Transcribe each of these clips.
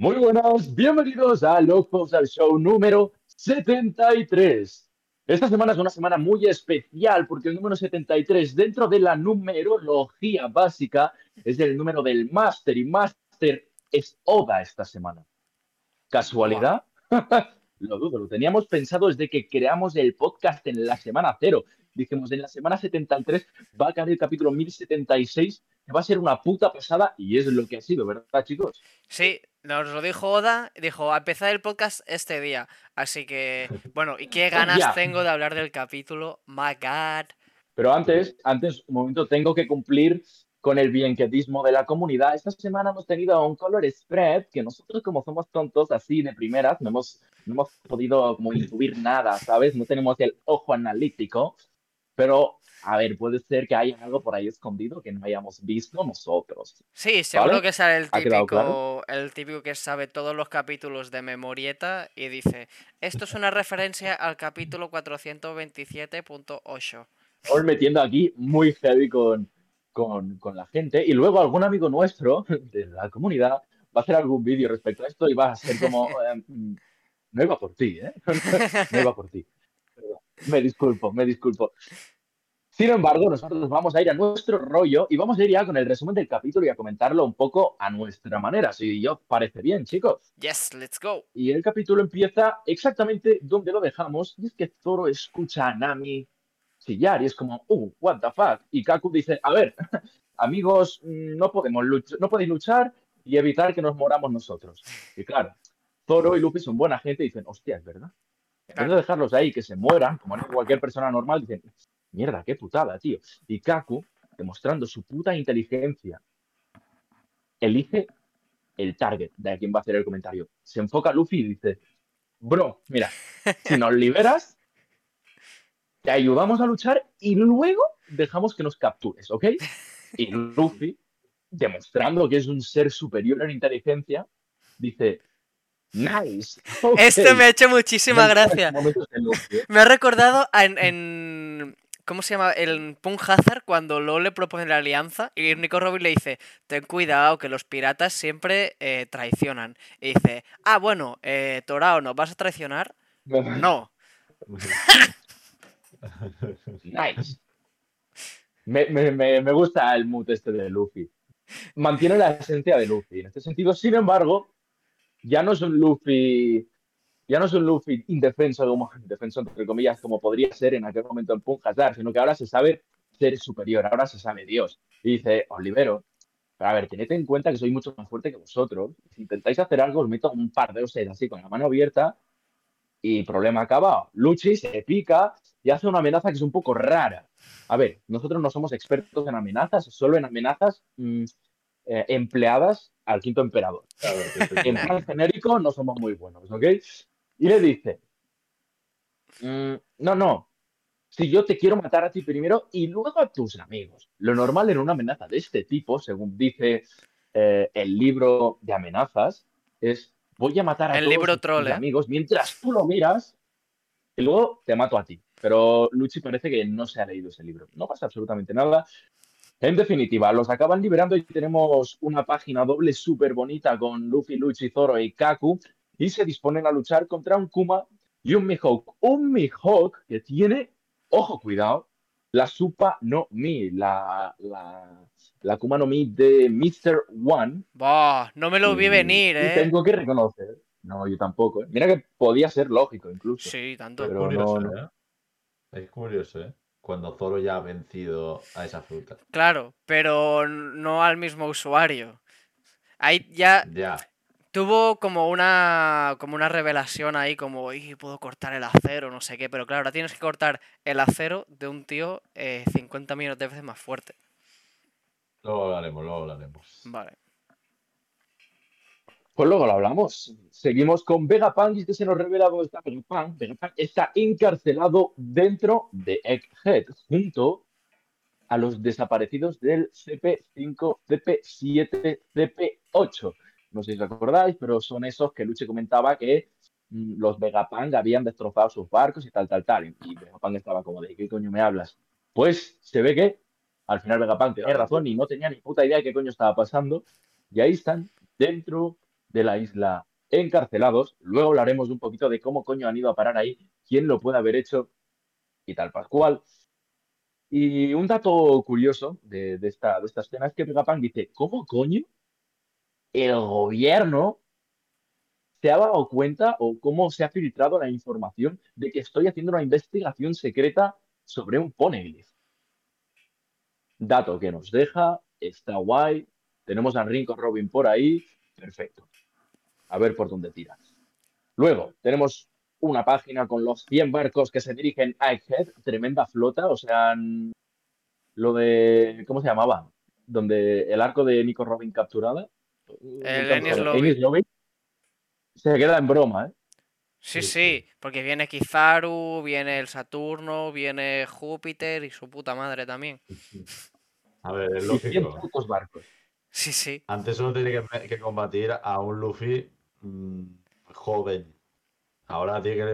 Muy buenas, bienvenidos a Locos al Show número 73. Esta semana es una semana muy especial porque el número 73 dentro de la numerología básica es el número del máster y máster es Oda esta semana. ¿Casualidad? lo dudo, lo teníamos pensado desde que creamos el podcast en la semana cero. Dijimos, en la semana 73 va a caer el capítulo 1076 que va a ser una puta pasada y es lo que ha sido, ¿verdad, chicos? Sí, nos lo dijo Oda, dijo, a empezar el podcast este día. Así que, bueno, y qué ganas tengo de hablar del capítulo, my God. Pero antes, antes, un momento, tengo que cumplir con el bienquetismo de la comunidad. Esta semana hemos tenido un color spread que nosotros como somos tontos así de primeras no hemos, no hemos podido como intuir nada, ¿sabes? No tenemos el ojo analítico, pero a ver, puede ser que haya algo por ahí escondido que no hayamos visto nosotros. Sí, seguro que sale el típico, el típico que sabe todos los capítulos de Memorieta y dice, esto es una referencia al capítulo 427.8. Estamos metiendo aquí muy heavy con, con, la gente y luego algún amigo nuestro de la comunidad va a hacer algún vídeo respecto a esto y va a ser como, em, no iba por ti, ¿eh? no iba por ti. Me disculpo, me disculpo. Sin embargo, nosotros vamos a ir a nuestro rollo y vamos a ir ya con el resumen del capítulo y a comentarlo un poco a nuestra manera, si yo parece bien, chicos. Yes, let's go. Y el capítulo empieza exactamente donde lo dejamos, y es que Zoro escucha a Nami chillar y es como, uh, what the fuck. Y Kaku dice, a ver, amigos, no podemos luchar, no podéis luchar y evitar que nos moramos nosotros. Y claro, Zoro y Luffy son buena gente y dicen, hostia, es verdad. En vez de dejarlos ahí que se mueran, como cualquier persona normal, dicen, Mierda, qué putada, tío. Y Kaku, demostrando su puta inteligencia, elige el target de quien va a hacer el comentario. Se enfoca a Luffy y dice, bro, mira, si nos liberas, te ayudamos a luchar y luego dejamos que nos captures, ¿ok? Y Luffy, demostrando que es un ser superior en inteligencia, dice, Nice. Esto me ha hecho muchísima gracia. Me ha recordado en, ¿Cómo se llama? El Punk Hazard, cuando Lo le propone la alianza y Nico Robin le dice: Ten cuidado, que los piratas siempre eh, traicionan. Y dice: Ah, bueno, eh, Torao, ¿nos vas a traicionar? No. nice. Me, me, gusta el mood este de Luffy. Mantiene la esencia de Luffy. En este sentido, sin embargo, ya no es un Luffy ya no es un Luffy indefenso, como, indefenso entre comillas, como podría ser en aquel momento en Punjazar, sino que ahora se sabe ser superior, ahora se sabe Dios. Y dice. Pero a ver, tened en cuenta que soy mucho más fuerte que vosotros. Si intentáis hacer algo, os meto un par de ustedes así con la mano abierta y problema acabado. Luchi se pica y hace una amenaza que es un poco rara. A ver, nosotros no somos expertos en amenazas, solo en amenazas mm, eh, empleadas al quinto emperador. en plan genérico no somos muy buenos, ¿ok? Y le dice, mm, no, no, si yo te quiero matar a ti primero y luego a tus amigos. Lo normal en una amenaza de este tipo, según dice eh, el libro de amenazas, es voy a matar a todos tus ¿eh? amigos mientras tú lo miras y luego te mato a ti. Pero Luchi parece que no se ha leído ese libro. No pasa absolutamente nada. En definitiva, los acaban liberando y tenemos una página doble súper bonita con Luffy, Luchi, Zoro y Kaku y se disponen a luchar contra un Kuma y un Mihawk. Un Mihawk que tiene, ojo, cuidado, la Supa no Mi, la, la, la Kuma no Mi de Mr. One. Bah, no me lo vi venir, ¿eh? tengo que reconocer. No, yo tampoco. ¿eh? Mira que podía ser lógico incluso. Sí, tanto. Pero curioso, ¿eh? Es curioso, ¿eh? Cuando Zoro ya ha vencido a esa fruta. Claro, pero no al mismo usuario. Ahí ya. Ya tuvo como una, como una revelación ahí, como, puedo cortar el acero, no sé qué, pero claro, ahora tienes que cortar el acero de un tío 50 eh, millones de veces más fuerte. Luego hablaremos, luego hablaremos. Vale. Pues luego lo hablamos. Seguimos con Vegapunk y es que se nos revela dónde está Vegapunk. Vegapunk está encarcelado dentro de Egghead, junto a los desaparecidos del CP5, CP7, CP8 no sé si os acordáis, pero son esos que Luche comentaba que mm, los Vegapunk habían destrozado sus barcos y tal, tal, tal. Y Vegapunk estaba como de, ¿qué coño me hablas? Pues se ve que al final Vegapunk tenía razón y no tenía ni puta idea de qué coño estaba pasando. Y ahí están, dentro de la isla encarcelados. Luego hablaremos un poquito de cómo coño han ido a parar ahí, quién lo puede haber hecho y tal Pascual. Y un dato curioso de, esta, de esta escena es que Vegapunk dice, ¿cómo coño el gobierno se ha dado cuenta o cómo se ha filtrado la información de que estoy haciendo una investigación secreta sobre un poneglyph? Dato que nos deja, está guay, tenemos a Rinko Robin por ahí, perfecto. A ver por dónde tiras. Luego, tenemos una página con los 100 barcos que se dirigen a Egghead, tremenda flota, o sea, lo de, ¿cómo se llamaba? Donde el arco de Nico Robin capturada. El Ennis Lobby. Se queda en broma, ¿eh? Sí, sí, porque viene Kizaru, viene el Saturno, viene Júpiter y su puta madre también. A ver, es lógico. barcos. Sí, sí. Antes solo tiene que, combatir a un Luffy mm, joven. Ahora tiene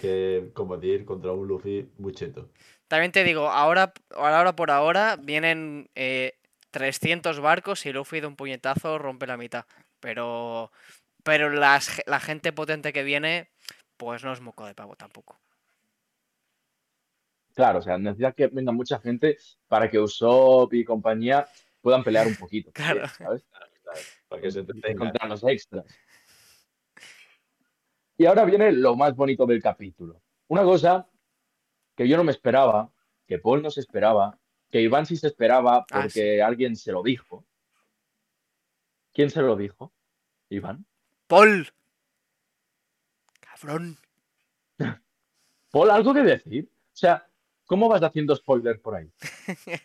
que, combatir contra un Luffy muy cheto. También te digo, ahora, ahora por ahora vienen 300 eh, barcos y Luffy de un puñetazo rompe la mitad. Pero, pero la gente potente que viene, pues no es moco de pavo tampoco. Claro, o sea, necesita que venga mucha gente para que Usopp y compañía puedan pelear un poquito. claro. ¿sabes? para que se Contra los extras. Y ahora viene lo más bonito del capítulo. Una cosa que yo no me esperaba, que Paul no se esperaba, que Iván sí se esperaba ah, porque alguien se lo dijo. ¿Quién se lo dijo? Iván. Paul. Cabrón. Paul, ¿algo que decir? O sea, ¿cómo vas haciendo spoilers por ahí?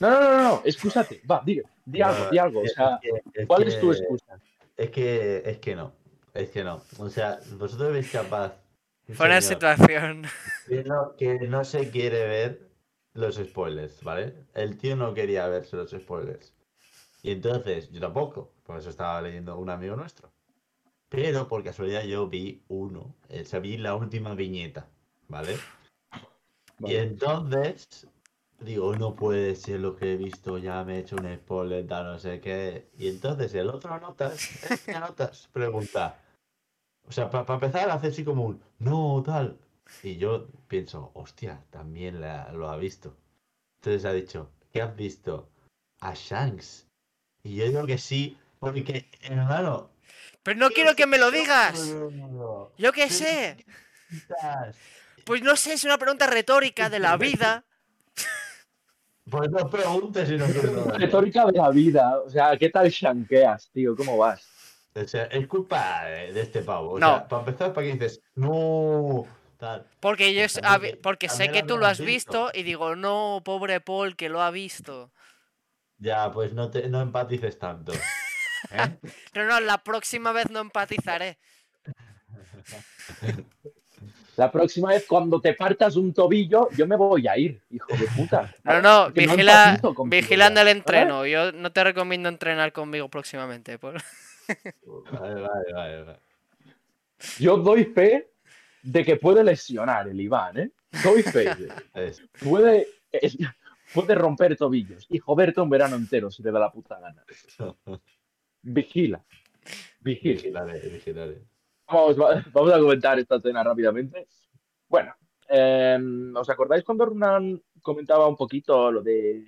No, no, no, no, excúsate. Va, di, algo, di algo. O sea, ¿cuál es tu excusa? Es que, es que no. Es que no. O sea, vosotros veis capaz. Fue una situación. Que no, se quiere ver los spoilers, ¿vale? El tío no quería verse los spoilers. Y entonces, yo tampoco. Por eso estaba leyendo un amigo nuestro. Pero por casualidad yo vi uno. O sea, vi la última viñeta, ¿vale? Y entonces digo, no puede ser lo que he visto, ya me he hecho un spoiler, no sé qué. Y entonces el otro notas, notas, pregunta. O sea, para empezar, hace así como un no, tal. Y yo pienso, hostia, también lo ha visto. Entonces ha dicho, ¿qué has visto? A Shanks. Y yo digo que sí, porque, hermano. Pero no quiero que me lo digas. Yo qué sé. Pues no sé, es una pregunta retórica de la vida. Pues no preguntes si no Retórica de la vida. O sea, ¿qué tal shanqueas, tío? ¿Cómo vas? O sea, es culpa de este pavo. O no. Sea, para empezar, para que dices, no. Tal. Porque yo porque sé que tú lo has visto. y digo, no, pobre Paul que lo ha visto. Ya, pues no, te, no empatices tanto. ¿eh? no, no, la próxima vez no empatizaré. La próxima vez cuando te partas un tobillo, yo me voy a ir, hijo de puta. No, no, vigila, vigilando el entreno. Yo no te recomiendo entrenar conmigo próximamente. Vale, vale, vale, Yo doy fe de que puede lesionar el Iván, ¿eh? Doy fe. puede, puede romper tobillos y joderte un verano entero si te da la puta gana. Vigila. Vigila. Vigilaré, vigilaré. Vamos, a comentar esta escena rápidamente. Bueno, em, ¿os acordáis cuando Runan comentaba un poquito lo de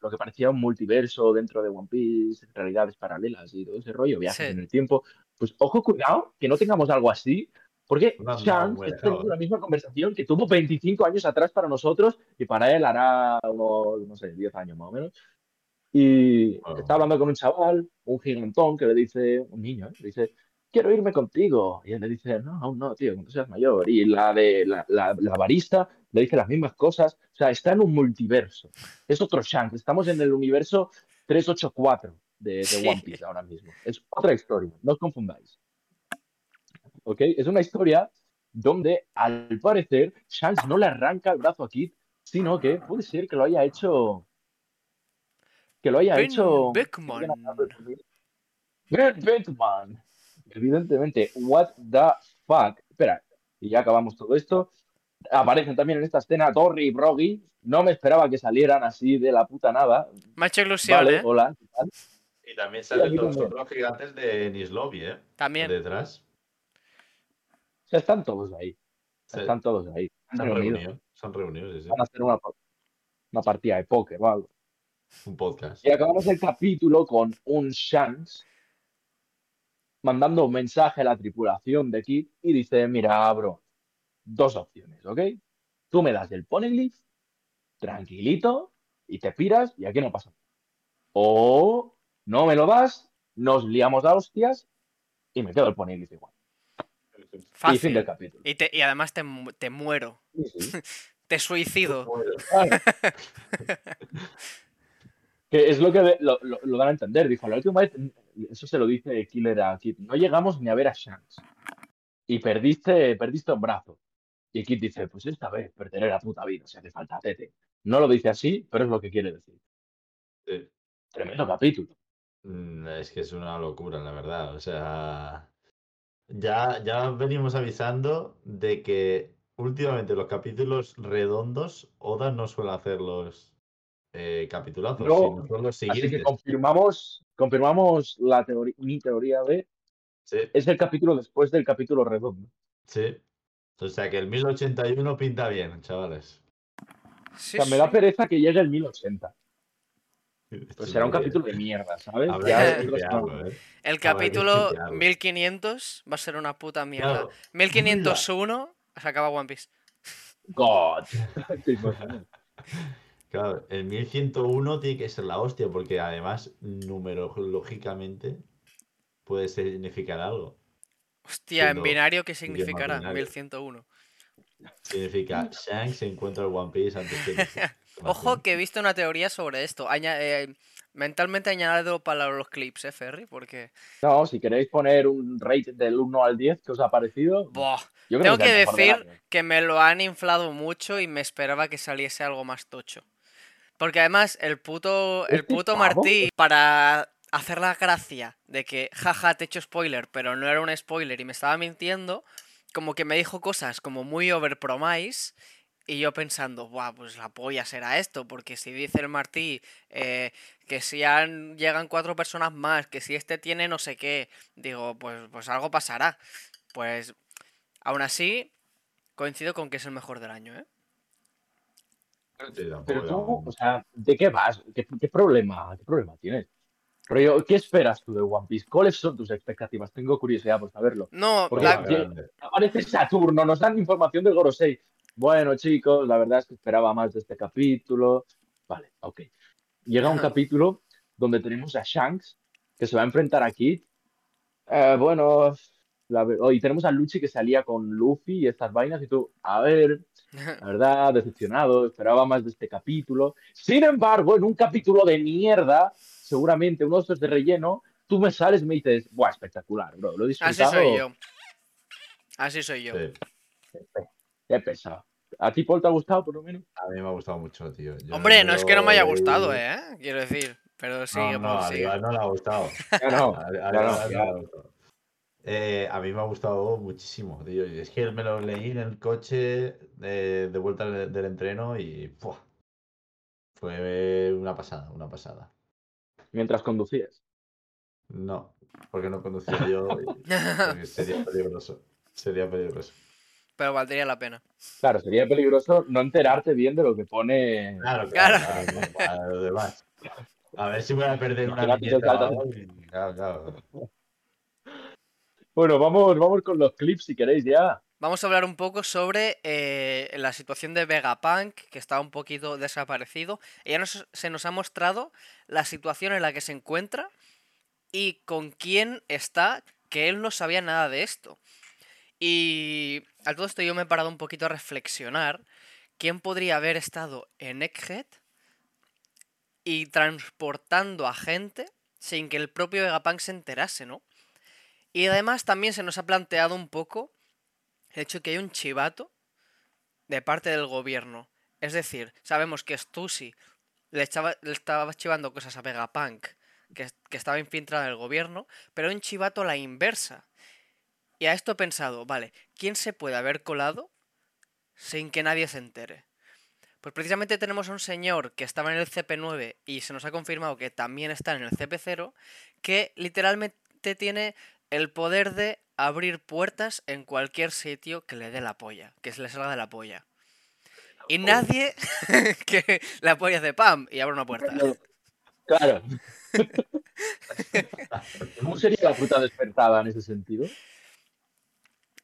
lo que parecía un multiverso dentro de One Piece, realidades paralelas y todo ese rollo, viajes en el tiempo? Pues ojo, cuidado, que no tengamos algo así, porque Shanks está teniendo la misma conversación que tuvo 25 años atrás para nosotros y para él hará unos, no sé, 10 años más o menos. Y está hablando con un chaval, un gigantón, que le dice, un niño, ¿eh? le dice, quiero irme contigo. Y él le dice, no, aún no, tío, cuando seas mayor. Y la de la, la, barista le dice las mismas cosas. O sea, está en un multiverso. Es otro Shanks. Estamos en el universo 384 de, de One Piece ahora mismo. Es otra historia, no os confundáis. ¿Ok? Es una historia donde, al parecer, Shanks no le arranca el brazo a Kid, sino que puede ser que lo haya hecho... Que lo haya hecho... Beckman. Beckman evidentemente, what the fuck. Espera, y ya acabamos todo esto. Aparecen también en esta escena Torri y Broggy. No me esperaba que salieran así de la puta nada. Macho ilusión, ¿eh? Hola, Y también salen los otros gigantes de Nislovi, ¿eh? También. Detrás. O sea, están todos ahí. Están todos ahí. Son reunidos. Son reunidos, Van a hacer una, una partida de póker o algo. Un podcast. Y acabamos el capítulo con un Shanks mandando un mensaje a la tripulación de Kid y dice, mira, bro, dos opciones, ¿ok? Tú me das el poneglyph, tranquilito, y te piras y aquí no pasa nada. O no me lo das, nos liamos a hostias y me quedo el poneglyph igual. Fácil. Y fin del capítulo. Y, además te, muero. te suicido. que es lo que lo, dan a entender. Dijo, la última vez, eso se lo dice Killer a Kid, no llegamos ni a ver a Shanks. Y perdiste, perdiste un brazo. Y Kid dice, pues esta vez perderé la puta vida, si hace falta tete. No lo dice así, pero es lo que quiere decir. Tremendo capítulo. Mm, es que es una locura, la verdad. O sea, ya, ya venimos avisando de que últimamente los capítulos redondos, Oda no suele hacer los eh, no, los siguientes. Así que confirmamos, confirmamos la teoría, mi teoría de. Es el capítulo después del capítulo redondo. Sí. O sea que el 1081 pinta bien, chavales. o sea, me da pereza que llegue el 1080. Pues será un capítulo de mierda, ¿sabes? ¿eh? El capítulo 1500 va a ser una puta mierda. 1501 se acaba One Piece. God. claro, el 1101 tiene que ser la hostia, porque además, numerológicamente, puede significar algo. Hostia, en binario, ¿qué significará? 1101. Significa Shanks se encuentra el One Piece antes que. Ojo que he visto una teoría sobre esto. Eh, mentalmente añadido para los clips, ¿eh, Ferry? Porque... No, si queréis poner un rate del 1 al 10 que os ha parecido... Tengo que, decir que me lo han inflado mucho y me esperaba que saliese algo más tocho. Porque además el puto, el puto Martí, para hacer la gracia de que, jaja, te he hecho spoiler, pero no era un spoiler y me estaba mintiendo, como que me dijo cosas como muy overpromise y yo pensando, Buah, pues la polla será esto, porque si dice el Martí eh, que si han, llegan cuatro personas más, que si este tiene no sé qué, digo, pues, pues algo pasará. Pues aún así, coincido con que es el mejor del año, ¿eh? Pero tú, o sea, ¿de qué vas? ¿Qué, problema, qué problema tienes? ¿qué esperas tú de One Piece? ¿Cuáles son tus expectativas? Tengo curiosidad por saberlo. No, Porque aparece Saturno, nos dan información del Gorosei. Bueno, chicos, la verdad es que esperaba más de este capítulo. Vale, ok. Llega un capítulo donde tenemos a Shanks que se va a enfrentar a Kid. Eh, bueno, y tenemos a Luchi que salía con Luffy y estas vainas y tú, a ver, la verdad, decepcionado, esperaba más de este capítulo. Sin embargo, en un capítulo de mierda, seguramente uno de estos de relleno, tú me sales y me dices, ¡buah, espectacular, bro! Lo he disfrutado. Así soy yo. Así soy yo. Qué pesado. ¿A ti, Paul, te ha gustado, por lo menos? A mí me ha gustado mucho, tío. Hombre, no es que no me haya gustado, ¿eh? Quiero decir. Pero sí, no, no, a no le ha gustado. no, a mí me ha gustado muchísimo, tío. Es que me lo leí en el coche de, vuelta del, entreno y fue una pasada, una pasada. ¿Mientras conducías? No, porque no conducía yo. sería peligroso. Sería peligroso pero valdría la pena. Claro, sería peligroso no enterarte bien de lo que pone. Claro, claro. A ver si voy a perder una Claro, claro. Bueno, vamos, vamos con los clips si queréis ya. Vamos a hablar un poco sobre eh, la situación de Vegapunk, que está un poquito desaparecido. Ya se nos ha mostrado la situación en la que se encuentra y con quién está, que él no sabía nada de esto. Y a todo esto yo me he parado un poquito a reflexionar quién podría haber estado en Egghead y transportando a gente sin que el propio Vegapunk se enterase, ¿no? Y además también se nos ha planteado un poco el hecho de que hay un chivato de parte del gobierno. Es decir, sabemos que Stussy le, estaba chivando cosas a Vegapunk, que, que estaba infiltrado en el gobierno, pero un chivato a la inversa. Y a esto he pensado, vale, ¿quién se puede haber colado sin que nadie se entere? Pues precisamente tenemos a un señor que estaba en el CP9 y se nos ha confirmado que también está en el CP0, que literalmente tiene el poder de abrir puertas en cualquier sitio que le dé la polla, que se le salga de la polla. Y nadie que la polla de pam y abre una puerta. Claro. ¿Cómo sería la fruta despertada en ese sentido?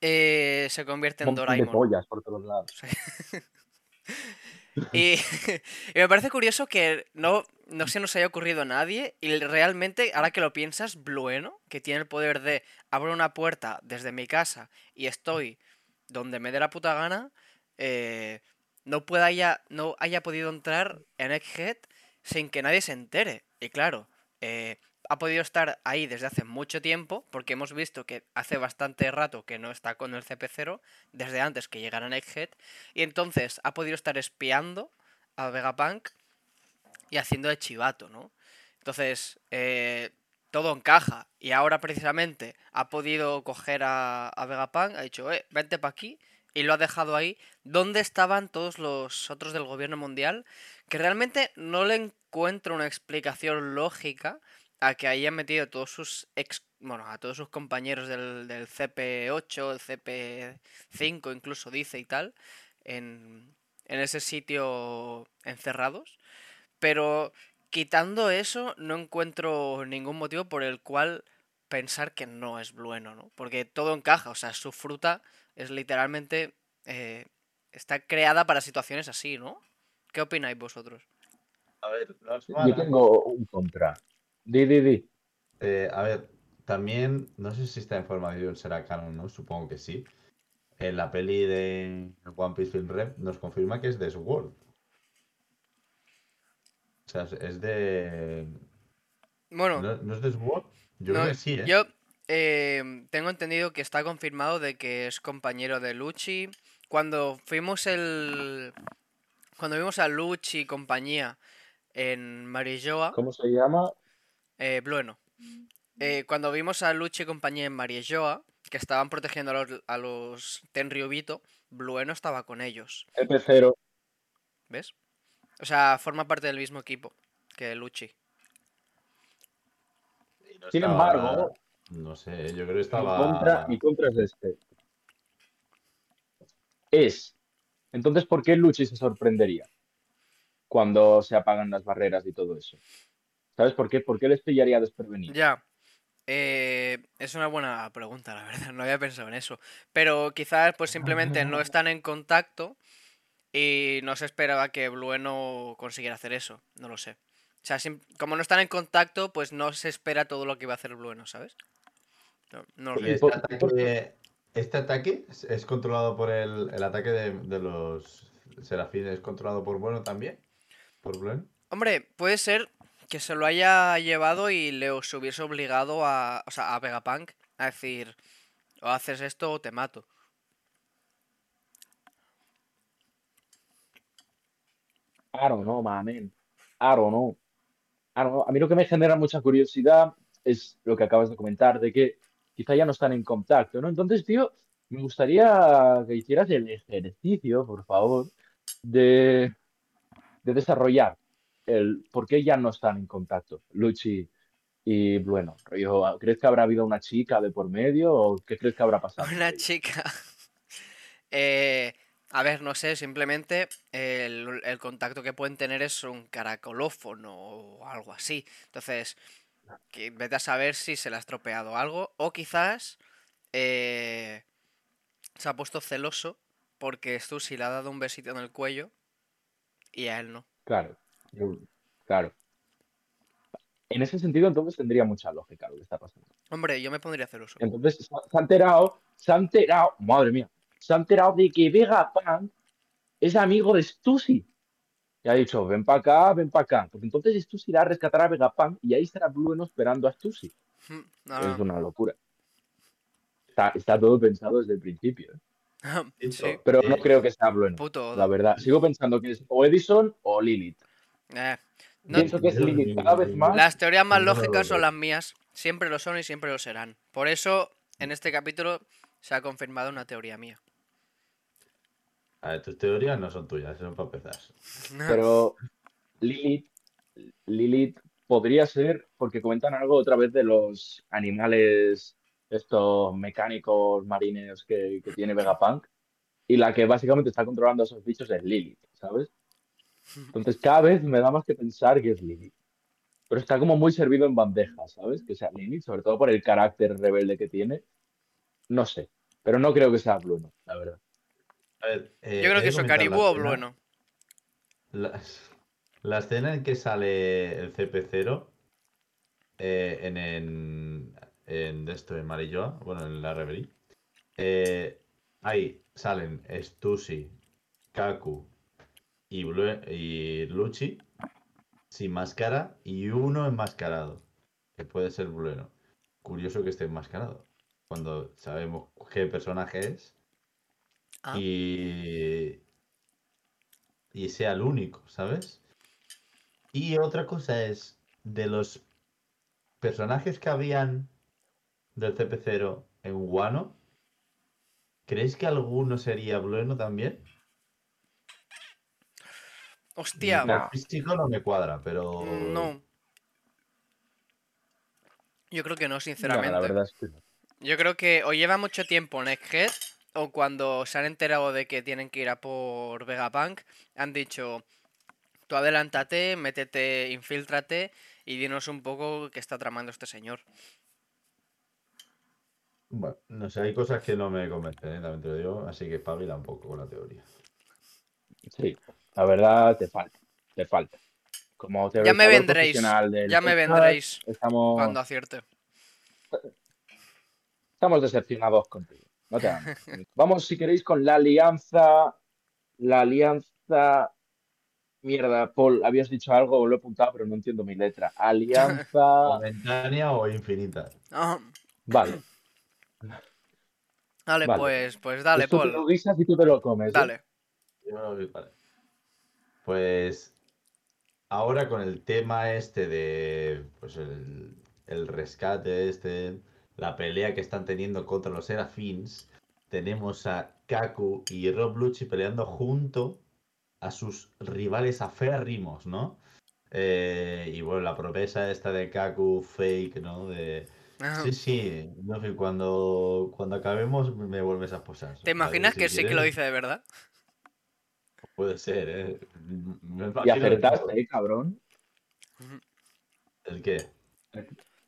Eh, se convierte en Doraemon. De pollas por todos lados. y, me parece curioso que no, no se nos haya ocurrido a nadie y realmente, ahora que lo piensas, Blueno, que tiene el poder de abrir una puerta desde mi casa y estoy donde me dé la puta gana, eh, no, pueda haya, no haya podido entrar en Egghead sin que nadie se entere. Y claro, eh, ha podido estar ahí desde hace mucho tiempo, porque hemos visto que hace bastante rato que no está con el CP0, desde antes que llegara Egghead, y entonces ha podido estar espiando a Vegapunk y haciendo de chivato, ¿no? Entonces, eh, todo encaja, y ahora precisamente ha podido coger a, a Vegapunk, ha dicho, eh, vente para aquí, y lo ha dejado ahí, ¿dónde estaban todos los otros del gobierno mundial? Que realmente no le encuentro una explicación lógica a que hayan metido todos sus ex, bueno, a todos sus compañeros del, del CP8, el CP5 incluso dice y tal, en, en ese sitio encerrados. Pero quitando eso, no encuentro ningún motivo por el cual pensar que no es bueno, ¿no? Porque todo encaja, o sea, su fruta es literalmente... Eh, está creada para situaciones así, ¿no? ¿Qué opináis vosotros? A ver, yo tengo un contra. Di, di, di. Eh, a ver, también, no sé si esta información será canon, ¿no? Supongo que sí. En la peli de One Piece Film Rep nos confirma que es de Sword. O sea, es de. Bueno. ¿No, es de Sword? Yo creo que sí, ¿eh? Yo eh, tengo entendido que está confirmado de que es compañero de Luchi. Cuando fuimos el. Cuando vimos a Luchi y compañía en Marilloa. ¿Cómo se llama? Eh, Blueno. Eh, cuando vimos a Luchi y compañía en Mariejoa, que estaban protegiendo a los, a los Tenryubito, Blueno estaba con ellos. El tercero. ¿Ves? O sea, forma parte del mismo equipo que Luchi. Sin embargo, no sé, yo creo que estaba. Mi contra, mi contra es este. Es. Entonces, ¿por qué Luchi se sorprendería cuando se apagan las barreras y todo eso? ¿Sabes por qué? ¿Por qué les pillaría desprevenido? Ya. Eh, es una buena pregunta, la verdad. No había pensado en eso. Pero quizás pues simplemente no están en contacto y no se esperaba que Blueno consiguiera hacer eso. No lo sé. O sea, como no están en contacto, pues no se espera todo lo que va a hacer Blueno, ¿sabes? No, lo este, ataque, este, ataque, es controlado por el, el ataque de, de, los serafines, ¿es controlado por Bueno también? ¿Por Blueno? Hombre, puede ser que se lo haya llevado y le hubiese obligado a, o sea, a Vegapunk a decir, o haces esto o te mato. I don't know, man. I don't know. A mí lo que me genera mucha curiosidad es lo que acabas de comentar, de que quizá ya no están en contacto, ¿no? Entonces, tío, me gustaría que hicieras el ejercicio, por favor, de, de desarrollar el por qué ya no están en contacto, Luchi y bueno, ¿crees que habrá habido una chica de por medio o qué crees que habrá pasado? Una chica. Eh, a ver, no sé, simplemente el, contacto que pueden tener es un caracolófono o algo así. Entonces, que vete a saber si se le ha estropeado algo o quizás eh, se ha puesto celoso porque Stussy le ha dado un besito en el cuello y a él no. Claro. Claro. En ese sentido, entonces tendría mucha lógica lo que está pasando. Hombre, yo me pondría celoso. Entonces, se ha enterado, se ha enterado, madre mía, se ha enterado de que Vegapunk es amigo de Stussy. Y ha dicho, ven para acá, ven para acá. Pues entonces Stussy irá a rescatar a Vegapunk y ahí estará Blueno esperando a Stussy. Hmm, es una locura. Está, todo pensado desde el principio. ¿eh? Pero no creo que sea Blueno. la verdad. Sigo pensando que es o Edison o Lilith. Eh, más. Las teorías más lógicas son las mías. Siempre lo son y siempre lo serán. Por eso, en este capítulo se ha confirmado una teoría mía. A ver, tus teorías no son tuyas, son para empezar. Pero Lilith, Lilith podría ser, porque comentan algo otra vez de los animales, estos mecánicos marines que, que tiene Vegapunk, y la que básicamente está controlando a esos bichos es Lilith, ¿sabes? Entonces cada vez me da más que pensar que es Lilith. Pero está como muy servido en bandeja, ¿sabes? Que sea Lilith, sobre todo por el carácter rebelde que tiene. No sé, pero no creo que sea Bluno, la verdad. Eh, Yo creo que es Caribú o Blueno. La, la, escena en que sale el CP0 eh, en, en, en, esto, en Marilloa, bueno, en la Reverie, eh, ahí salen Stussy, Kaku y, y Luchi sin máscara y uno enmascarado, que puede ser Blueno. Curioso que esté enmascarado, cuando sabemos qué personaje es Ah. Y, y sea el único, ¿sabes? Y otra cosa es, de los personajes que habían del CP0 en Wano, ¿creéis que alguno sería bueno también? Hostia. No. físico no me cuadra, pero. No. Yo creo que no, sinceramente. la verdad es que Yo creo que o lleva mucho tiempo en Egghead o cuando se han enterado de que tienen que ir a por Vegapunk, han dicho, tú adelántate, métete, infiltrate y dinos un poco qué está tramando este señor. Bueno, no sé, hay cosas que no me convencen, ¿eh? también te lo digo, así que espabila un poco con la teoría. Sí, la verdad te falta, te falta. Como te ya me vendréis, ya me vendréis cuando acierte. Estamos decepcionados contigo. Vamos, si queréis, con la alianza. La alianza. Mierda, Paul, habías dicho algo, lo he apuntado, pero no entiendo mi letra. Alianza. Momentánea o infinita. Vale. Vale, pues, pues dale, Paul. Tú lo guisas y tú te lo comes. ¿eh? Dale. Pues ahora con el tema este de pues el, el rescate este la pelea que están teniendo contra los Serafins, tenemos a Kaku y Rob Lucci peleando junto a sus rivales aférrimos, ¿no? Eh, y bueno, la promesa esta de Kaku fake, ¿no? De... Sí, sí, no sé, cuando, cuando acabemos me vuelves a posar. ¿Te imaginas que sí que lo dice de verdad? Puede ser, ¿eh? y acertaste, ¿eh, cabrón. ¿El qué?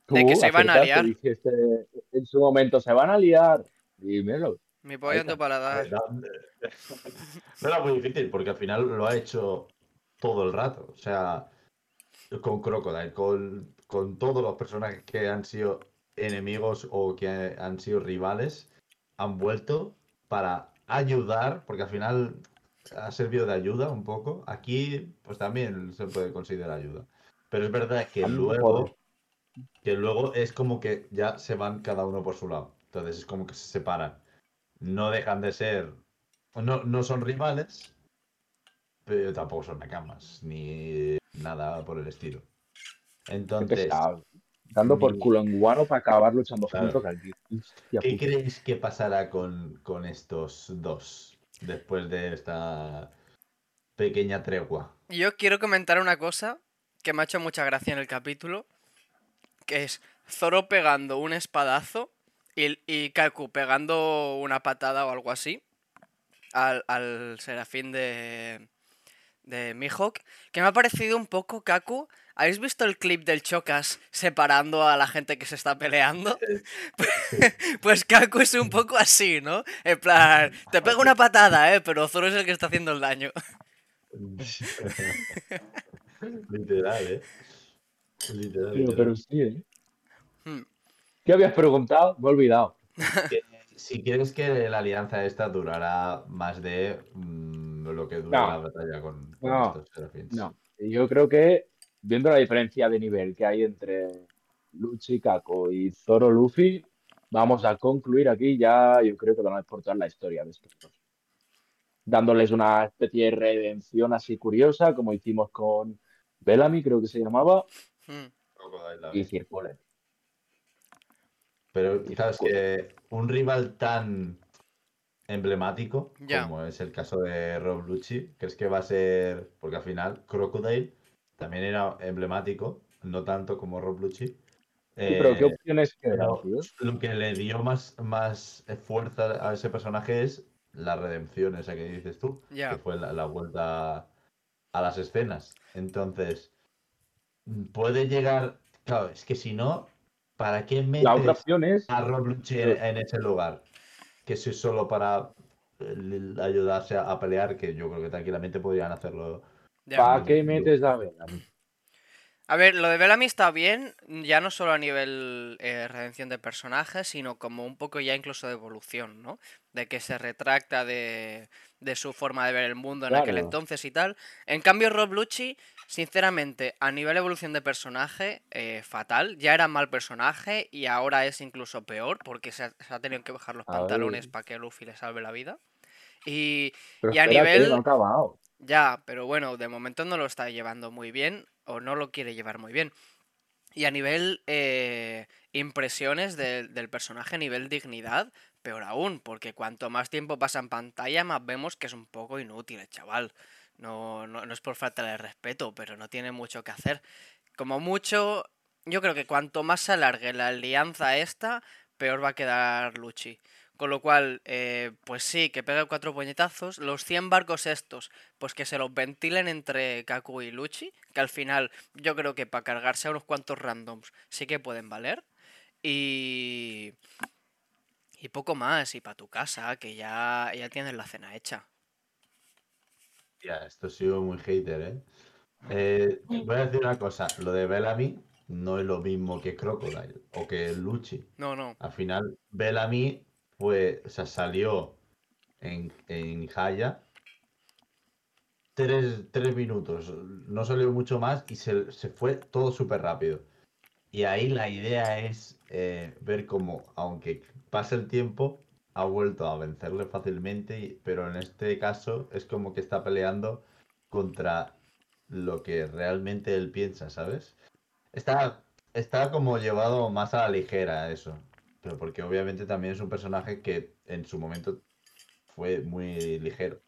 de que se iban a liar. en su momento, se van a liar. Dímelo. Mi pollo en tu paladar. No era muy difícil porque al final lo ha hecho todo el rato. O sea, con Crocodile, con, con todos los personajes que han sido enemigos o que han sido rivales, han vuelto para ayudar, porque al final ha servido de ayuda un poco. Aquí, pues también se puede considerar ayuda. Pero es verdad que luego que luego es como que ya se van cada uno por su lado. Entonces es como que se separan. No dejan de ser. No, no son rivales, pero tampoco son nakamas, ni nada por el estilo. Entonces. Dando por culo en guano para acabar luchando juntos. ¿Qué creéis que pasará con, con estos dos después de esta pequeña tregua? Yo quiero comentar una cosa que me ha hecho mucha gracia en el capítulo que es Zoro pegando un espadazo y, y Kaku pegando una patada o algo así al, al serafín de, de Mihawk, que me ha parecido un poco Kaku. ¿Habéis visto el clip del Chocas separando a la gente que se está peleando? pues Kaku es un poco así, ¿no? En plan, te pego una patada, ¿eh? Pero Zoro es el que está haciendo el daño. Literal, ¿eh? Pero, sí, ¿eh? Hmm. ¿Qué habías preguntado? Me he olvidado. Si quieres que la alianza esta durará más de mm, lo que dura la batalla con, estos serafines. No, yo creo que viendo la diferencia de nivel que hay entre Luchi, Kako y Zoro Luffy, vamos a concluir aquí ya, yo creo que van a exportar la historia de estos dos. Dándoles una especie de redención así curiosa, como hicimos con Bellamy, creo que se llamaba, Hmm. Y circula. Pero sabes que un rival tan emblemático, como es el caso de Rob Lucci. ¿Crees que va a ser, porque al final Crocodile también era emblemático, no tanto como Rob Lucci? pero ¿qué eh, opciones Lo que le dio más, más fuerza a ese personaje es la redención, esa que dices tú, que fue la, vuelta a las escenas. Entonces, puede llegar. Claro, es que si no, ¿para qué metes la otra opción es... a Rob Lucci en, ese lugar? Que si es solo para eh, ayudarse a, pelear, que yo creo que tranquilamente podrían hacerlo. ¿Para qué metes a a ver, lo de Bellamy está bien, ya no solo a nivel eh, redención de personajes, sino como un poco ya incluso de evolución, ¿no? De que se retracta de, de su forma de ver el mundo en aquel entonces y tal. En cambio, Rob Lucci, sinceramente, a nivel evolución de personaje, eh, fatal. Ya era mal personaje y ahora es incluso peor porque se ha, tenido que bajar los pantalones para que Luffy le salve la vida. Y, y a nivel... Ya, pero bueno, de momento no lo está llevando muy bien o no lo quiere llevar muy bien. Y a nivel eh, impresiones del personaje, a nivel dignidad, peor aún, porque cuanto más tiempo pasa en pantalla, más vemos que es un poco inútil el chaval. No, no, no es por falta de respeto, pero no tiene mucho que hacer. Como mucho, yo creo que cuanto más se alargue la alianza esta, peor va a quedar Luchi. Con lo cual, eh, pues sí, que pegue cuatro puñetazos. Los 100 barcos estos, pues que se los ventilen entre Kaku y Luchi. Que al final, yo creo que para cargarse a unos cuantos randoms sí que pueden valer. Y. Y poco más. Y para tu casa, que ya, ya tienes la cena hecha. Esto ha sido muy hater, ¿eh? ¿eh? Voy a decir una cosa. Lo de Bellamy no es lo mismo que Crocodile o que Luchi. No, no. Al final, Bellamy fue, o sea, salió en, en Haya tres, minutos, no salió mucho más y se, fue todo súper rápido. Y ahí la idea es eh, ver cómo, aunque pase el tiempo, ha vuelto a vencerle fácilmente, pero en este caso es como que está peleando contra lo que realmente él piensa, ¿sabes? Está, está como llevado más a la ligera eso porque obviamente también es un personaje que en su momento fue muy ligero.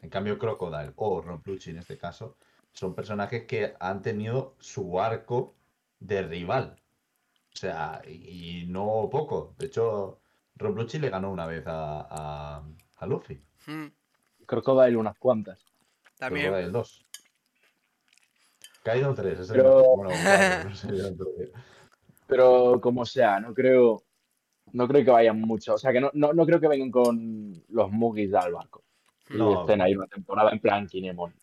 En cambio, Crocodile o Ron Lucci en este caso son personajes que han tenido su arco de rival. O sea, y, no poco. De hecho, Ron Lucci le ganó una vez a, a, Luffy. Hmm. Crocodile unas cuantas. También. Crocodile 2. Caído 3. Pero como sea, no creo no creo que vayan mucho. O sea, que no, no, creo que vengan con los Mugis al barco. Y estén ahí una temporada en plan Kinemon.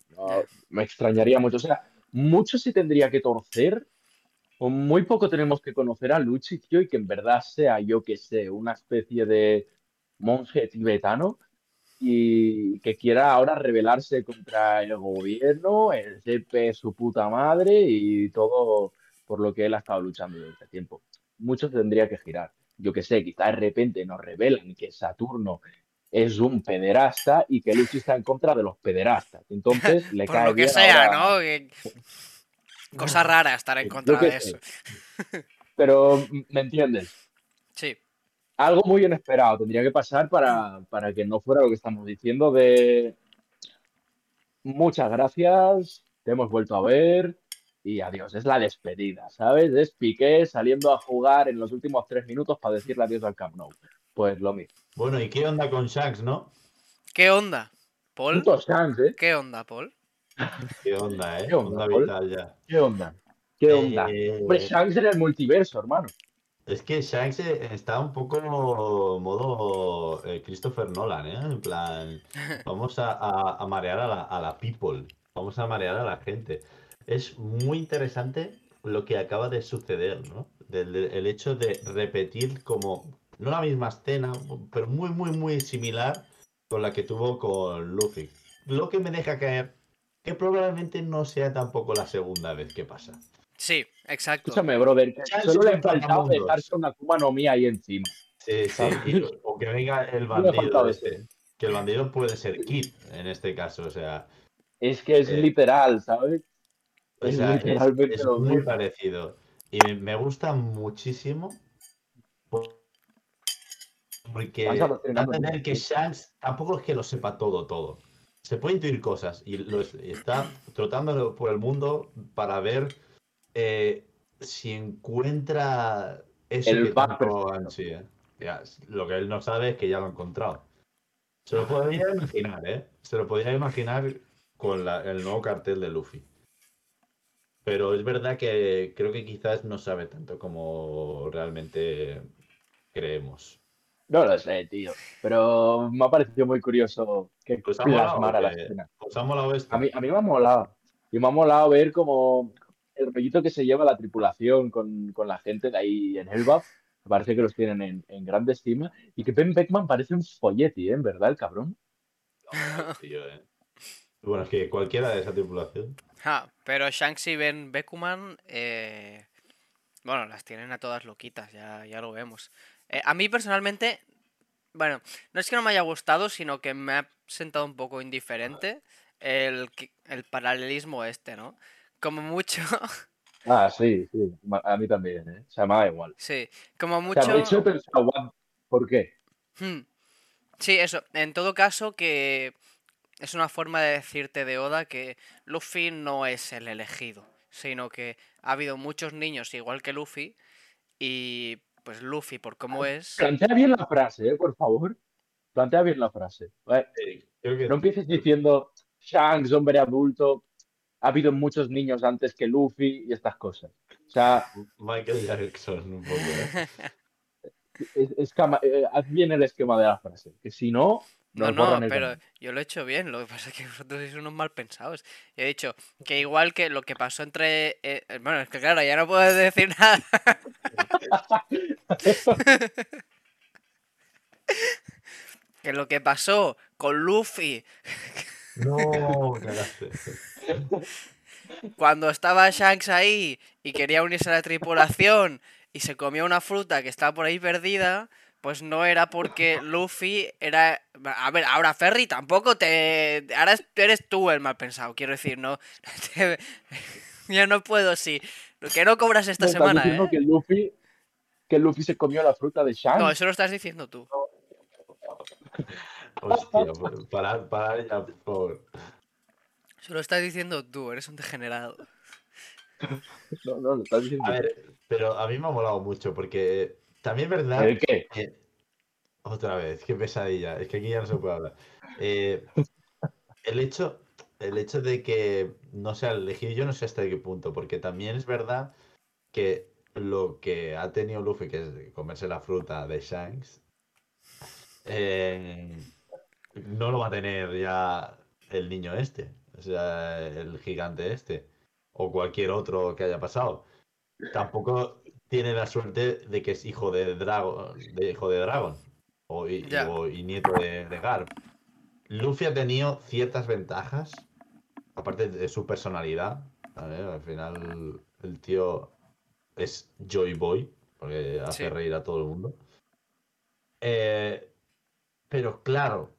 me extrañaría mucho. O sea, mucho se tendría que torcer. O muy poco tenemos que conocer a Luchi, tío, y que en verdad sea, yo que sé, una especie de monje tibetano y que quiera ahora rebelarse contra el gobierno, el CP su puta madre y todo por lo que él ha estado luchando durante tiempo. Mucho tendría que girar yo que sé, quizá de repente nos revelan que Saturno es un pederasta y que Luchi está en contra de los pederastas. Entonces le Por lo que sea, ¿no? Cosa rara estar en contra de eso. Pero, ¿me entiendes? Sí. Algo muy inesperado tendría que pasar para, para que no fuera lo que estamos diciendo de muchas gracias, te hemos vuelto a ver, y adiós, es la despedida, ¿sabes? Es Piqué saliendo a jugar en los últimos tres minutos para decirle adiós al Camp Nou. Pues lo mismo. Bueno, ¿y qué onda con Shanks, no? ¿Qué onda, Paul? Shanks, ¿eh? ¿Qué onda, Paul? ¿Qué onda, eh? ¿Qué onda, vital ya. ¿Qué onda? ¿Qué onda? Eh, Hombre, Shanks en el multiverso, hermano. Es que Shanks está un poco modo eh, Christopher Nolan, ¿eh? En plan, vamos a, marear a la, a la people, vamos a marear a la gente es muy interesante lo que acaba de suceder, ¿no? el hecho de repetir como, no la misma escena, pero muy, muy, muy similar con la que tuvo con Luffy. Lo que me deja caer que probablemente no sea tampoco la segunda vez que pasa. Sí, exacto. Escúchame, brother, solo le faltaba dejarse una Kuma no Mi ahí encima. Sí, sí, o que venga el bandido este. Que el bandido puede ser Kid en este caso, o sea. Es que es eh, literal, ¿sabes? es, muy parecido. Y me gusta muchísimo Porque va a tener que Shanks tampoco es que lo sepa todo, todo. Se puede intuir cosas y, está trotando por el mundo para ver eh, si encuentra eso el que lo que él no sabe es que ya lo ha encontrado. Se lo podría imaginar, ¿eh? Se lo podría imaginar con el nuevo cartel de Luffy. Pero es verdad que creo que quizás no sabe tanto como realmente creemos. No lo sé, tío. Pero me ha parecido muy curioso que pues plasmara la escena. Pues ha molado esto. A mí, a mí me ha molado. Y me ha molado ver como el rollito que se lleva la tripulación con, la gente de ahí en Elbaf. Me parece que los tienen en, en grande estima. Y que Ben Beckman parece un folletti, ¿eh? En verdad, el cabrón. tío, ¿eh? Bueno, es que cualquiera de esa tripulación. pero Shanks y Ben Beckman, eh, bueno, las tienen a todas loquitas, ya, ya lo vemos. Eh, a mí personalmente, bueno, no es que no me haya gustado, sino que me ha sentado un poco indiferente el, el paralelismo este, ¿no? Como mucho... Ah, sí, sí, a mí también, ¿eh? O sea, me da igual. Sí, como mucho... hecho ¿por qué? Hmm. Sí, eso. En todo caso, que es una forma de decirte de Oda que Luffy no es el elegido, sino que ha habido muchos niños igual que Luffy y pues Luffy, por cómo es. Plantea bien la frase, ¿eh? por favor. Plantea bien la frase. No empieces diciendo Shanks, hombre adulto. Ha habido muchos niños antes que Luffy y estas cosas. O sea. Michael Jackson, un poco, ¿eh? Es, eh, haz bien el esquema de la frase. Que si no, no, no, pero yo lo he hecho bien. Lo que pasa es que vosotros sois unos mal pensados. He dicho que igual que lo que pasó entre. Eh, bueno, es que claro, ya no puedo decir nada. que lo que pasó con Luffy. No, Cuando estaba Shanks ahí y quería unirse a la tripulación y se comió una fruta que estaba por ahí perdida, pues no era porque Luffy era. A ver, ahora Ferry tampoco te. Ahora eres tú el mal pensado, quiero decir, no. Ya no puedo, sí. Que no cobras esta semana, ¿eh? Que Luffy, que Luffy se comió la fruta de Shanks. No, eso lo estás diciendo tú. Hostia, parar, parar ya, por favor. Eso lo estás diciendo tú, eres un degenerado. No, no, lo estás diciendo. A ver, pero a mí me ha molado mucho porque también es verdad. ¿El qué? otra vez, qué pesadilla. Es que aquí ya no se puede hablar. Eh, el hecho, el hecho de que no sea elegido, yo no sé hasta qué punto, porque también es verdad que lo que ha tenido Luffy, que es comerse la fruta de Shanks, eh, no lo va a tener ya el niño este, o sea, el gigante este, o cualquier otro que haya pasado. Tampoco tiene la suerte de que es hijo de Dragon, de hijo de Dragon o, y, nieto de, de, Garp. Luffy ha tenido ciertas ventajas, aparte de su personalidad. Al final, el tío es Joy Boy, porque hace reír a todo el mundo. Eh, pero claro,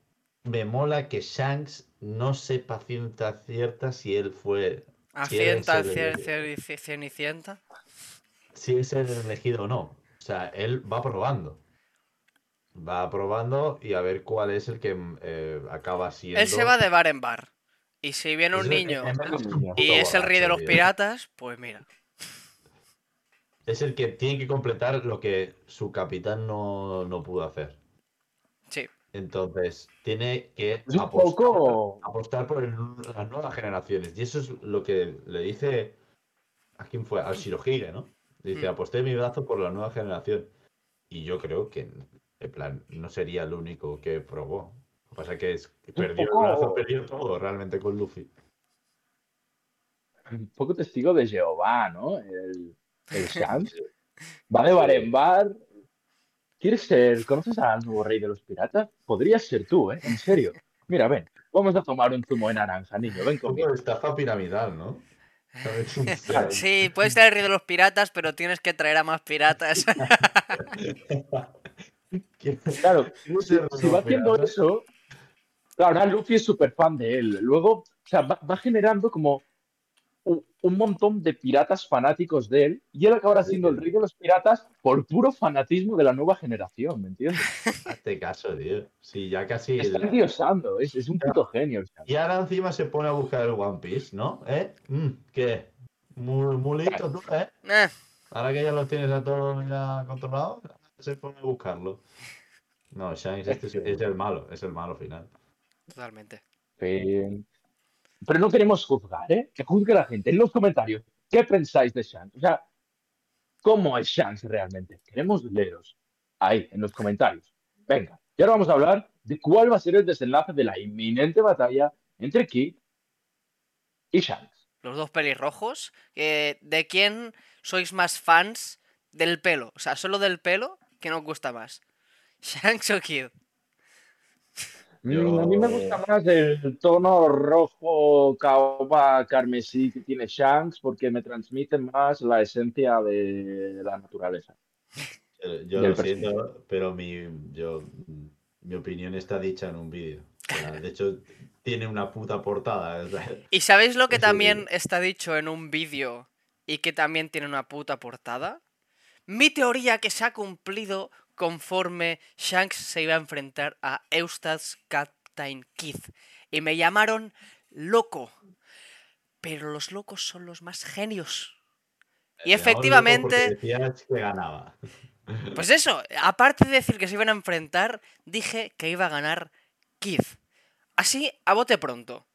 me mola que Shanks no sepa ciencia cierta si él fue. ¿A cierta, cenicienta? Si es el elegido o no. O sea, él va probando. Va probando y a ver cuál es el que eh, acaba siendo. Él se va de bar en bar. Y si viene un niño y es el rey de los piratas, pues mira. Es el que tiene que completar lo que su capitán no, pudo hacer. Sí. Entonces, tiene que apostar, por las nuevas generaciones. Y eso es lo que le dice. ¿A quién fue? Al Shirohige, ¿no? Dice, mm. aposté mi brazo por la nueva generación. Y yo creo que, en plan, no sería el único que probó. Lo que pasa es que es, perdió el brazo, perdió todo realmente con Luffy. Un poco testigo de Jehová, ¿no? El, el Shanks. Va de bar en bar. ¿Quieres ser? ¿Conoces al nuevo rey de los piratas? Podrías ser tú, ¿eh? En serio. Mira, ven, vamos a tomar un zumo de naranja, niño, ven conmigo. Estafa piramidal, ¿no? Sí, puedes ser el rey de los piratas, pero tienes que traer a más piratas. claro, si, va haciendo eso, claro, ahora Luffy es súper fan de él. Luego, o sea, va, generando como un, montón de piratas fanáticos de él y él acabará siendo el rey de los piratas por puro fanatismo de la nueva generación, ¿me entiendes? Hazte caso, tío. Sí, ya casi. Está endiosando, es, es un puto genio. Y ahora encima se pone a buscar el One Piece, ¿no? ¿Eh? Mm, ¿Qué? Muy, muy listo tú, ¿eh? ¿eh? Ahora que ya los tienes a todos ya controlados, se pone a buscarlo. No, Shanks este es, el malo, es el malo final. Totalmente. Pero no queremos juzgar, ¿eh? Que juzgue la gente. En los comentarios, ¿qué pensáis de Shanks? O sea, ¿cómo es Shanks realmente? Queremos leeros ahí, en los comentarios. Venga, y ahora vamos a hablar de cuál va a ser el desenlace de la inminente batalla entre Kid y Shanks. Los dos pelirrojos. ¿De quién sois más fans del pelo? O sea, solo del pelo, ¿qué nos gusta más? ¿Shanks o Kid? Mm, a mí me gusta más el tono rojo caoba carmesí que tiene Shanks porque me transmite más la esencia de la naturaleza. Yo lo siento, pero mi, yo, mi opinión está dicha en un vídeo. de hecho, tiene una puta portada. ¿Y sabéis lo que también está dicho en un vídeo y que también tiene una puta portada? Mi teoría que se ha cumplido conforme Shanks se iba a enfrentar a Eustace Captain Keith. Y me llamaron loco. Pero los locos son los más genios. Y efectivamente... ganaba. Pues eso, aparte de decir que se iban a enfrentar, dije que iba a ganar Keith. Así, a bote pronto.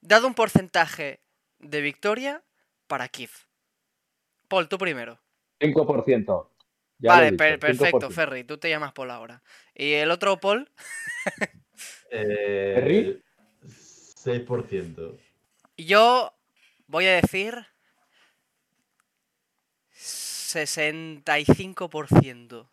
Dado un porcentaje de victoria para Keith. Paul, tú primero. 5% vale, perfecto, Ferry. Tú te llamas Paul ahora. ¿Y el otro Paul? eh, ¿Ferry? 6%. Yo voy a decir 65%.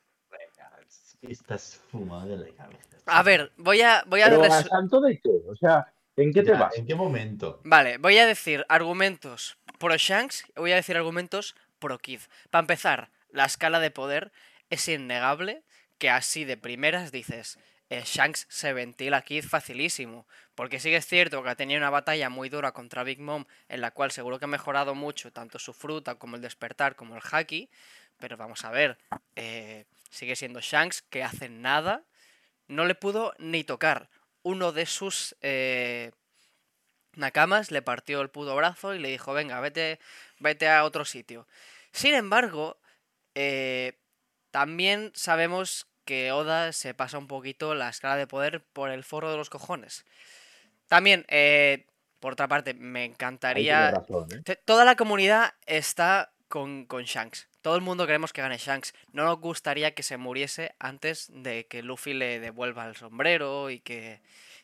Estás fumado de la cabeza. A ver, voy a. Voy a ¿Pero tanto de qué? O sea, ¿en qué te vas? ¿En qué momento? Vale, voy a decir argumentos pro Shanks y voy a decir argumentos pro Kid. Para empezar, la escala de poder, es innegable que así de primeras dices, Shanks se ventila aquí facilísimo. Porque sí que es cierto que ha tenido una batalla muy dura contra Big Mom, en la cual seguro que ha mejorado mucho tanto su fruta como el despertar como el haki. Pero vamos a ver, eh, sigue siendo Shanks que hace nada. No le pudo ni tocar. Uno de sus eh, nakamas le partió el puto brazo y le dijo, venga, vete, vete a otro sitio. Sin embargo, eh, también sabemos que Oda se pasa un poquito la escala de poder por el foro de los cojones. También, eh, por otra parte, me encantaría... ¿eh? Toda la comunidad está con, con, Shanks. Todo el mundo queremos que gane Shanks. No nos gustaría que se muriese antes de que Luffy le devuelva el sombrero y que,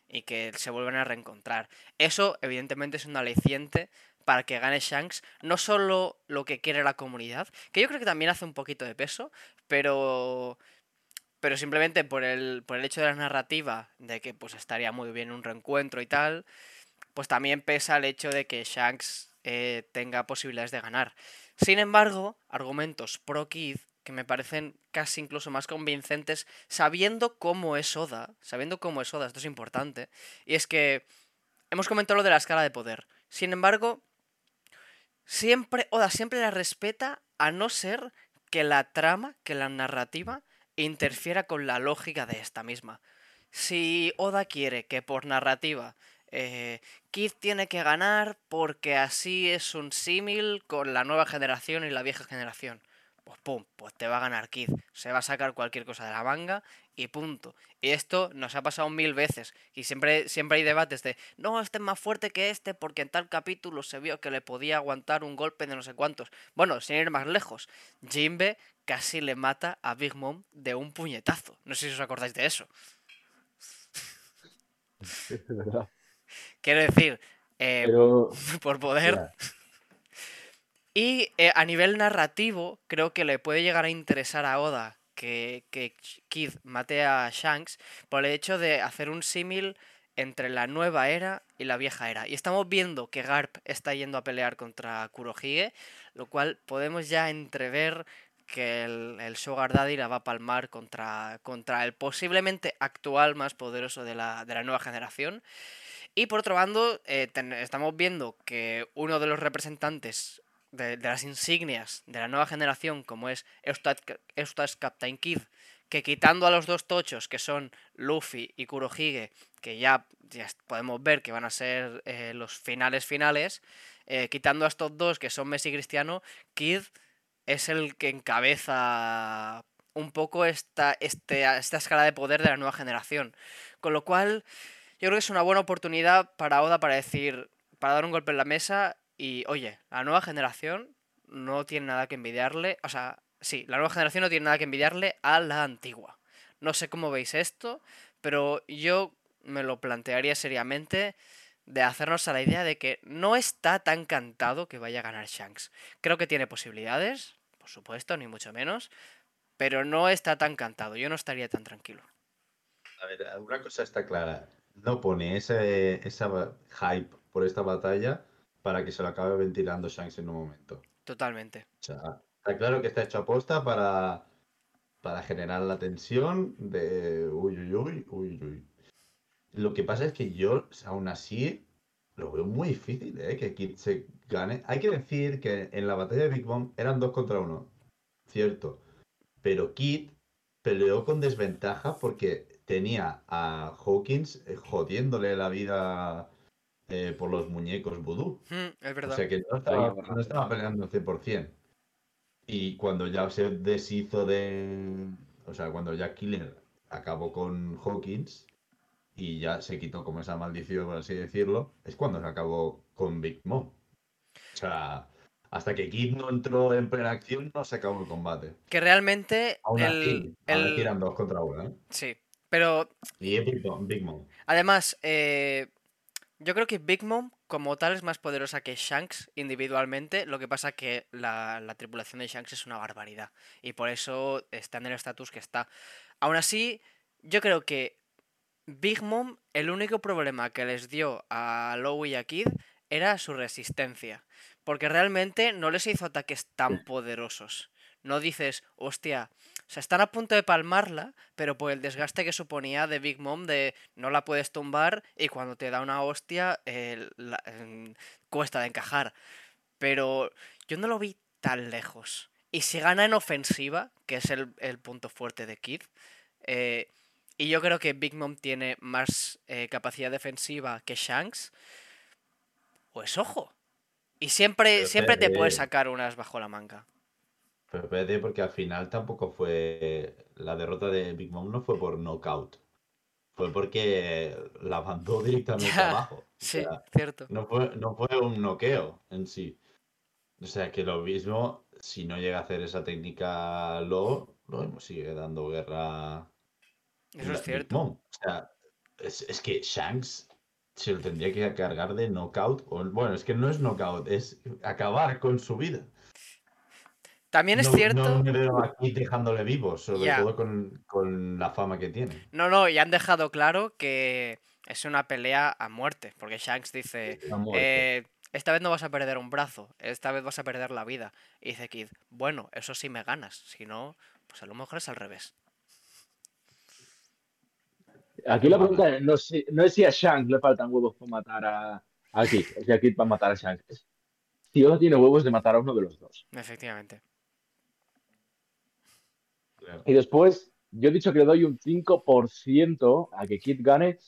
y que se vuelvan a reencontrar. Eso, evidentemente, es un aliciente para que gane Shanks, no solo lo que quiere la comunidad, que yo creo que también hace un poquito de peso, pero pero simplemente por el, por el hecho de la narrativa, de que pues estaría muy bien un reencuentro y tal, pues también pesa el hecho de que Shanks eh, tenga posibilidades de ganar. Sin embargo, argumentos pro Kid que me parecen casi incluso más convincentes, sabiendo cómo es Oda, sabiendo cómo es Oda, esto es importante, y es que hemos comentado lo de la escala de poder. Sin embargo, siempre, Oda siempre la respeta a no ser que la trama, que la narrativa interfiera con la lógica de esta misma. Si Oda quiere que por narrativa eh, Kid tiene que ganar porque así es un símil con la nueva generación y la vieja generación pues pum, pues te va a ganar Kid. Se va a sacar cualquier cosa de la manga y punto. Y esto nos ha pasado mil veces. Y siempre, siempre hay debates de, no, este es más fuerte que este porque en tal capítulo se vio que le podía aguantar un golpe de no sé cuántos. Bueno, sin ir más lejos, Jimbe casi le mata a Big Mom de un puñetazo. No sé si os acordáis de eso. Quiero decir, eh, por poder... Y eh, a nivel narrativo, creo que le puede llegar a interesar a Oda que, que Kid mate a Shanks por el hecho de hacer un símil entre la nueva era y la vieja era. Y estamos viendo que Garp está yendo a pelear contra Kurohige, lo cual podemos ya entrever que el, el Sugar Daddy la va a palmar contra, contra el posiblemente actual más poderoso de la, de la nueva generación. Y por otro bando, eh, estamos viendo que uno de los representantes de, las insignias de la nueva generación, como es Eustace, Captain Kid, que quitando a los dos tochos, que son Luffy y Kurohige, que ya, ya podemos ver que van a ser eh, los finales finales, eh, quitando a estos dos, que son Messi y Cristiano, Kid es el que encabeza un poco esta, este, esta escala de poder de la nueva generación. Con lo cual, yo creo que es una buena oportunidad para Oda para decir, para dar un golpe en la mesa y, oye, la nueva generación no tiene nada que envidiarle, o sea, sí, la nueva generación no tiene nada que envidiarle a la antigua. No sé cómo veis esto, pero yo me lo plantearía seriamente de hacernos a la idea de que no está tan cantado que vaya a ganar Shanks. Creo que tiene posibilidades, por supuesto, ni mucho menos, pero no está tan cantado. Yo no estaría tan tranquilo. A ver, una cosa está clara no pone ese, esa hype por esta batalla para que se lo acabe ventilando Shanks en un momento. Totalmente. O sea, está claro que está hecho aposta para, para generar la tensión de uy, uy, uy, uy, uy. Lo que pasa es que yo, aún así, lo veo muy difícil, ¿eh? Que Kid se gane. Hay que decir que en la batalla de Big Bomb eran dos contra uno, cierto. Pero Kid peleó con desventaja porque tenía a Hawkins eh, jodiéndole la vida eh, por los muñecos vudú. Hmm, es verdad. O sea que no estaba, peleando al 100%. Y cuando ya se deshizo de... O sea, cuando ya Killer acabó con Hawkins y ya se quitó como esa maldición, por así decirlo, es cuando se acabó con Big Mom. O sea, hasta que Kid no entró en plena acción, no se acabó el combate. Que realmente. Aún el, el... dos contra uno, ¿eh? Sí. Pero. Y Big Mom. Además, eh, yo creo que Big Mom, como tal, es más poderosa que Shanks individualmente. Lo que pasa que la, la tripulación de Shanks es una barbaridad. Y por eso está en el estatus que está. Aún así, yo creo que Big Mom, el único problema que les dio a Lowe y a Kid era su resistencia. Porque realmente no les hizo ataques tan poderosos. No dices, hostia, sea, están a punto de palmarla, pero por el desgaste que suponía de Big Mom de no la puedes tumbar y cuando te da una hostia cuesta de encajar. Pero yo no lo vi tan lejos. Y si gana en ofensiva, que es el, punto fuerte de Kid, eh, y yo creo que Big Mom tiene más eh, capacidad defensiva que Shanks, pues ojo. Y siempre, siempre te puedes sacar unas bajo la manga. Pero espérate, porque al final tampoco fue. La derrota de Big Mom no fue por knockout. Fue porque la mandó directamente abajo. sí, cierto. No fue, no fue un noqueo en sí. O sea que lo mismo, si no llega a hacer esa técnica lo, lo sigue dando guerra. Eso es cierto. O sea, es, es, que Shanks se lo tendría que cargar de knockout. O, bueno, es que no es knockout, es acabar con su vida. También es cierto. No me veo aquí dejándole vivo, sobre todo con, la fama que tiene. No, no, y han dejado claro que es una pelea a muerte, porque Shanks dice: eh, Esta vez no vas a perder un brazo, esta vez vas a perder la vida. Y dice Kid: Bueno, eso sí me ganas, si no, pues a lo mejor es al revés. Aquí la pregunta no es si, no es si a Shanks le faltan huevos para matar a, a Kid, o si a Kid para matar a Shanks. Si Oda tiene huevos de matar a uno de los dos. Efectivamente. Y después, yo he dicho que le doy un 5% a que Kid gane,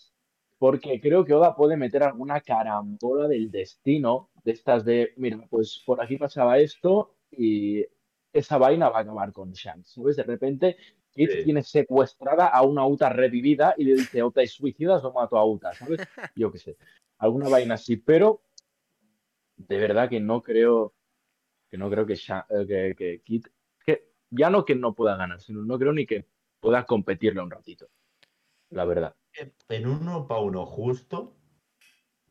porque creo que Oda puede meter alguna carambola del destino, de estas de, mira, pues por aquí pasaba esto y esa vaina va a acabar con Shanks. ¿Sabes? De repente, Kid tiene secuestrada a una Uta revivida y le dice, Uta, ¿es suicidas o mato a Uta? ¿Sabes? Yo qué sé. Alguna vaina así, pero de verdad que no creo que no creo que, eh, que, que Kid ya no que no pueda ganar, sino no creo ni que pueda competirle un ratito. La verdad. En uno para uno justo,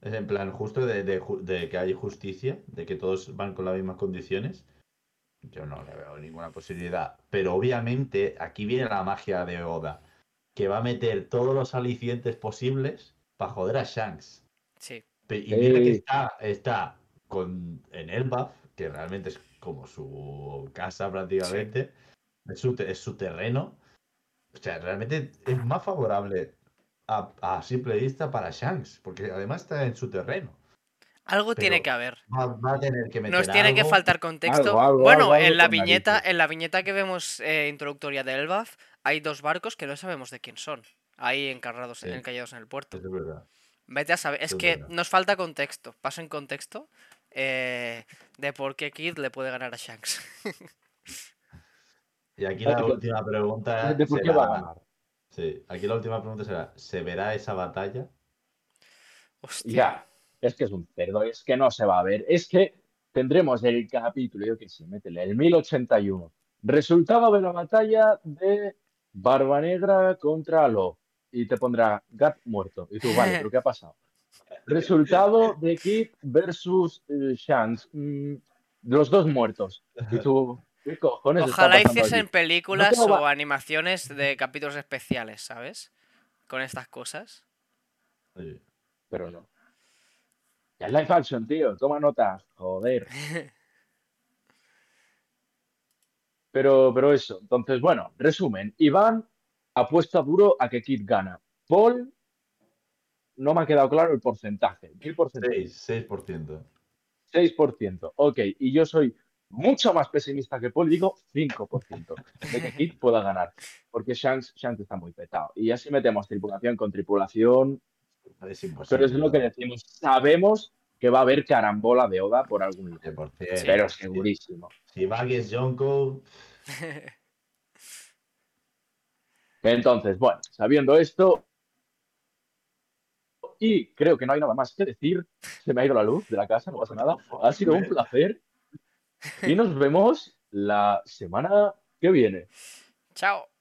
es en plan justo de, que hay justicia, de que todos van con las mismas condiciones, yo no le veo ninguna posibilidad. Pero obviamente aquí viene la magia de Oda, que va a meter todos los alicientes posibles para joder a Shanks. Sí. Y mira que está, está con, en el buff, que realmente es como su casa prácticamente, es, su, es su terreno. O sea, realmente es más favorable a, simple vista para Shanks, porque además está en su terreno. Algo tiene que haber. Va, a tener que Nos tiene que faltar contexto. bueno, en la viñeta, en la viñeta que vemos eh, introductoria de Elbaf, hay dos barcos que no sabemos de quién son. Ahí encarrados, encallados en el puerto. Es verdad. Vete a saber. Es, que nos falta contexto. Paso en contexto eh, de por qué Kid le puede ganar a Shanks. y aquí la última pregunta. ¿De por qué va a ganar? Sí, aquí la última pregunta será: ¿se verá esa batalla? Hostia. es que es un cerdo, es que no se va a ver. Es que tendremos el capítulo, yo que sé, métele, el 1081. Resultado de la batalla de Barba Negra contra Lo y te pondrá Gat muerto. Y tú, vale, pero ¿qué ha pasado? Resultado de Kid versus eh, Shanks. Mm, los dos muertos. Y tú, ¿qué cojones? Ojalá hiciesen películas o animaciones de capítulos especiales, ¿sabes? Con estas cosas. Pero no. Ya es live action, tío. Toma nota. Joder. Pero, pero eso. Entonces, bueno, resumen. Iván apuesta duro a que Kid gana. Paul, no me ha quedado claro el porcentaje. ¿Qué porcentaje? 6, 6%. 6%. Ok, y yo soy mucho más pesimista que Paul y digo 5% de que Kid pueda ganar. Porque Shanks, está muy petado. Y así metemos tripulación con tripulación. Es pero es lo que decimos. Sabemos que va a haber carambola de Oda por algún lado. pero segurísimo. Si Baggy es Jonko. Entonces, bueno, sabiendo esto, y creo que no hay nada más que decir, se me ha ido la luz de la casa, no pasa nada. Ha sido un placer. Y nos vemos la semana que viene. Chao.